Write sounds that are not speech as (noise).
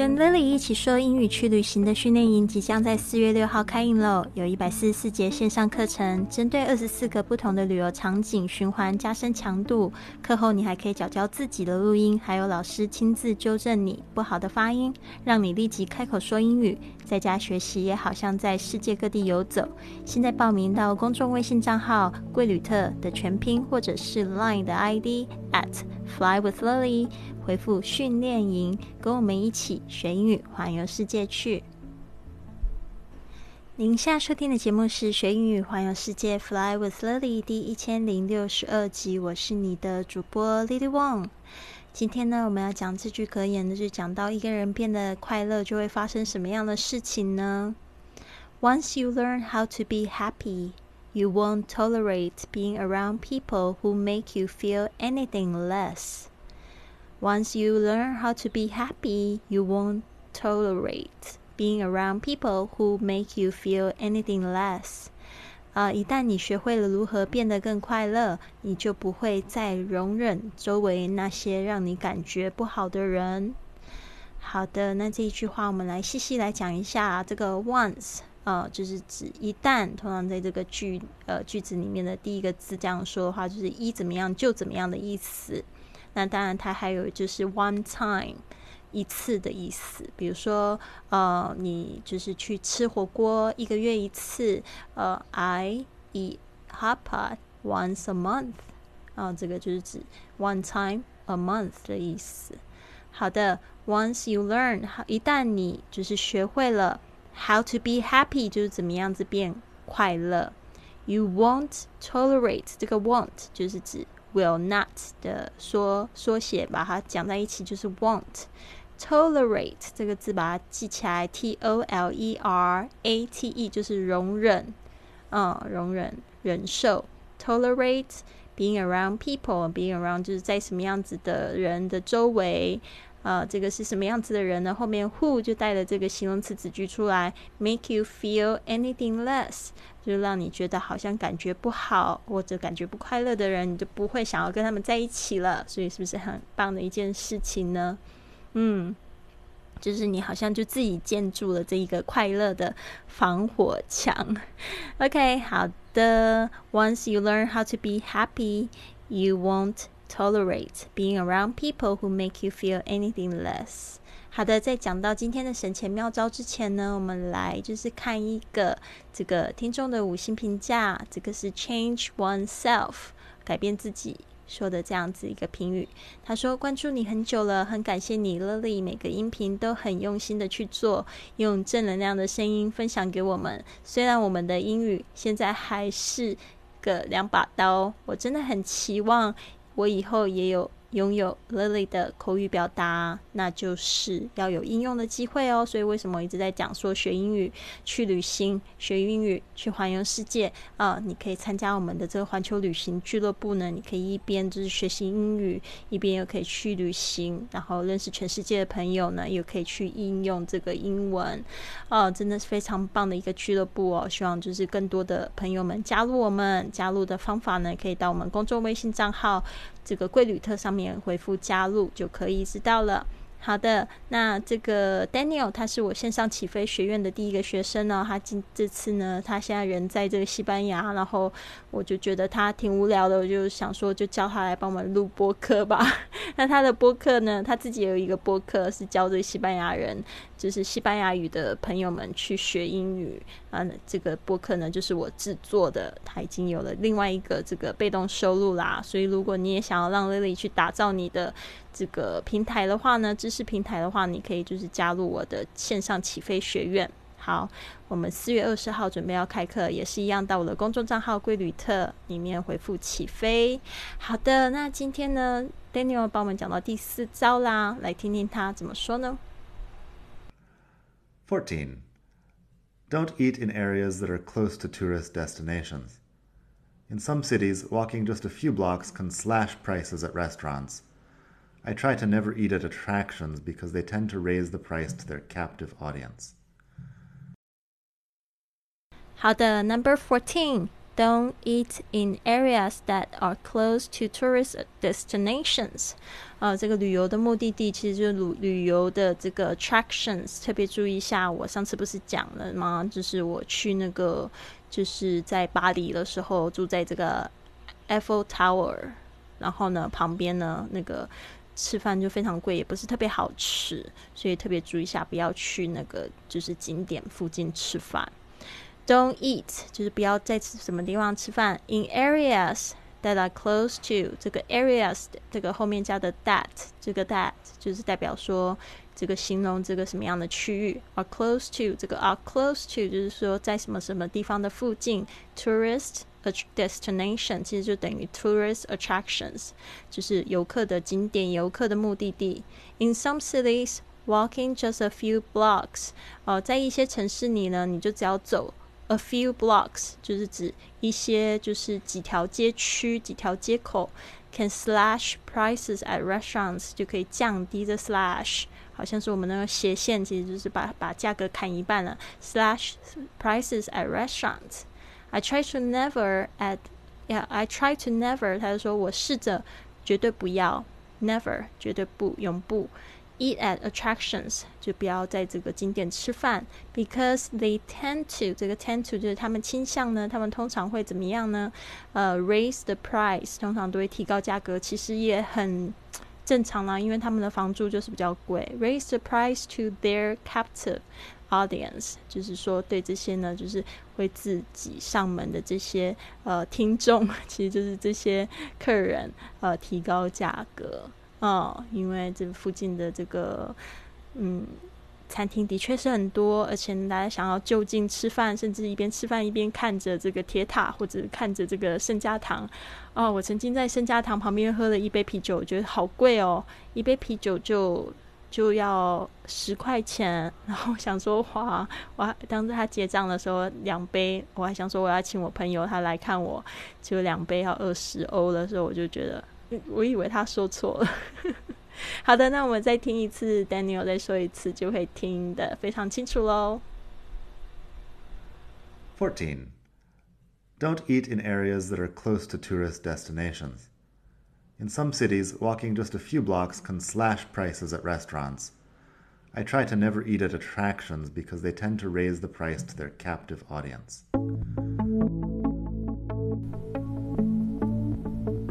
跟 Lily 一起说英语去旅行的训练营即将在四月六号开营喽！有一百四十四节线上课程，针对二十四个不同的旅游场景循环加深强度。课后你还可以找教自己的录音，还有老师亲自纠正你不好的发音，让你立即开口说英语。在家学习也好像在世界各地游走。现在报名到公众微信账号“贵旅特”的全拼，或者是 Line 的 ID at Fly with Lily。回复训练营，跟我们一起学英语，环游世界去。您现在收听的节目是学英语环游世界，Fly with Lily 第一千零六十二集，我是你的主播 Lily Wong。今天呢，我们要讲这句格言，就是讲到一个人变得快乐，就会发生什么样的事情呢？Once you learn how to be happy, you won't tolerate being around people who make you feel anything less. Once you learn how to be happy, you won't tolerate being around people who make you feel anything less. 啊，一旦你学会了如何变得更快乐，你就不会再容忍周围那些让你感觉不好的人。好的，那这一句话我们来细细来讲一下。这个 once 呃，就是指一旦，通常在这个句呃句子里面的第一个字这样说的话，就是一怎么样就怎么样的意思。那当然，它还有就是 one time 一次的意思。比如说，呃，你就是去吃火锅，一个月一次。呃，I eat hot pot once a month。啊，这个就是指 one time a month 的意思。好的，once you learn，一旦你就是学会了 how to be happy，就是怎么样子变快乐。You won't tolerate，这个 won't 就是指。Will not 的缩缩写，把它讲在一起就是 won't。Tolerate 这个字把它记起来，T O L E R A T E 就是容忍，嗯，容忍、忍受。Tolerate being around people，being around 就是在什么样子的人的周围。 呃，这个是什么样子的人呢？后面 who 就带了这个形容词子句出来，make you feel anything less，就让你觉得好像感觉不好或者感觉不快乐的人，你就不会想要跟他们在一起了。所以是不是很棒的一件事情呢？嗯，就是你好像就自己建筑了这一个快乐的防火墙。(laughs) OK，好的，Once you learn how to be happy，you won't。Tolerate being around people who make you feel anything less。好的，在讲到今天的省钱妙招之前呢，我们来就是看一个这个听众的五星评价。这个是 Change oneself，改变自己说的这样子一个评语。他说：“关注你很久了，很感谢你，Lily，每个音频都很用心的去做，用正能量的声音分享给我们。虽然我们的英语现在还是个两把刀，我真的很期望。”我以后也有。拥有 Lily 的口语表达，那就是要有应用的机会哦。所以为什么我一直在讲说学英语、去旅行、学英语、去环游世界啊？你可以参加我们的这个环球旅行俱乐部呢。你可以一边就是学习英语，一边又可以去旅行，然后认识全世界的朋友呢，又可以去应用这个英文啊，真的是非常棒的一个俱乐部哦。希望就是更多的朋友们加入我们。加入的方法呢，可以到我们公众微信账号。这个贵旅特上面回复加入就可以知道了。好的，那这个 Daniel 他是我线上起飞学院的第一个学生呢。他今这次呢，他现在人在这个西班牙，然后我就觉得他挺无聊的，我就想说就叫他来帮我们录播客吧。(laughs) 那他的播客呢，他自己有一个播客是教这西班牙人，就是西班牙语的朋友们去学英语啊。这个播客呢，就是我制作的，他已经有了另外一个这个被动收入啦。所以如果你也想要让 Lily 去打造你的。这个平台的话呢，知识平台的话，你可以就是加入我的线上起飞学院。好，我们四月二十号准备要开课，也是一样，到我的公众账号“贵旅特”里面回复“起飞”。好的，那今天呢，Daniel 帮我们讲到第四招啦，来听听他怎么说呢？Fourteen. Don't eat in areas that are close to tourist destinations. In some cities, walking just a few blocks can slash prices at restaurants. I try to never eat at attractions because they tend to raise the price to their captive audience. 好的，Number fourteen. Don't eat in areas that are close to tourist destinations。呃，这个旅游的目的地其实就是旅旅游的这个 attractions。特别注意一下，我上次不是讲了吗？就是我去那个，就是在巴黎的时候住在这个 Eiffel Tower，然后呢，旁边呢那个吃饭就非常贵，也不是特别好吃，所以特别注意一下，不要去那个就是景点附近吃饭。Don't eat 就是不要在什么地方吃饭。In areas that are close to 这个 areas 这个后面加的 that 这个 that 就是代表说这个形容这个什么样的区域。Are close to 这个 are close to 就是说在什么什么地方的附近。Tourist destination 其实就等于 tourist attractions，就是游客的景点、游客的目的地。In some cities, walking just a few blocks，哦，在一些城市里呢，你就只要走。A few blocks 就是指一些就是几条街区、几条街口，can slash prices at restaurants 就可以降低的 slash，好像是我们那个斜线，其实就是把把价格砍一半了。Slash prices at restaurants. I try to never at yeah I try to never，他就说我试着绝对不要，never 绝对不永不。 Eat at attractions 就不要在这个景点吃饭，because they tend to 这个 tend to 就是他们倾向呢，他们通常会怎么样呢？呃，raise the price 通常都会提高价格，其实也很正常啦，因为他们的房租就是比较贵。Raise the price to their captive audience 就是说对这些呢，就是会自己上门的这些呃听众，(laughs) 其实就是这些客人呃提高价格。哦，因为这附近的这个嗯餐厅的确是很多，而且大家想要就近吃饭，甚至一边吃饭一边看着这个铁塔或者看着这个圣家堂。哦，我曾经在圣家堂旁边喝了一杯啤酒，我觉得好贵哦，一杯啤酒就就要十块钱。然后想说哇，我当时他结账的时候两杯，我还想说我要请我朋友他来看我，就两杯要二十欧的时候，我就觉得。我以为他说错了。好的，那我们再听一次，Daniel (laughs) 再说一次，就会听得非常清楚喽。14. Don't eat in areas that are close to tourist destinations. In some cities, walking just a few blocks can slash prices at restaurants. I try to never eat at attractions because they tend to raise the price to their captive audience.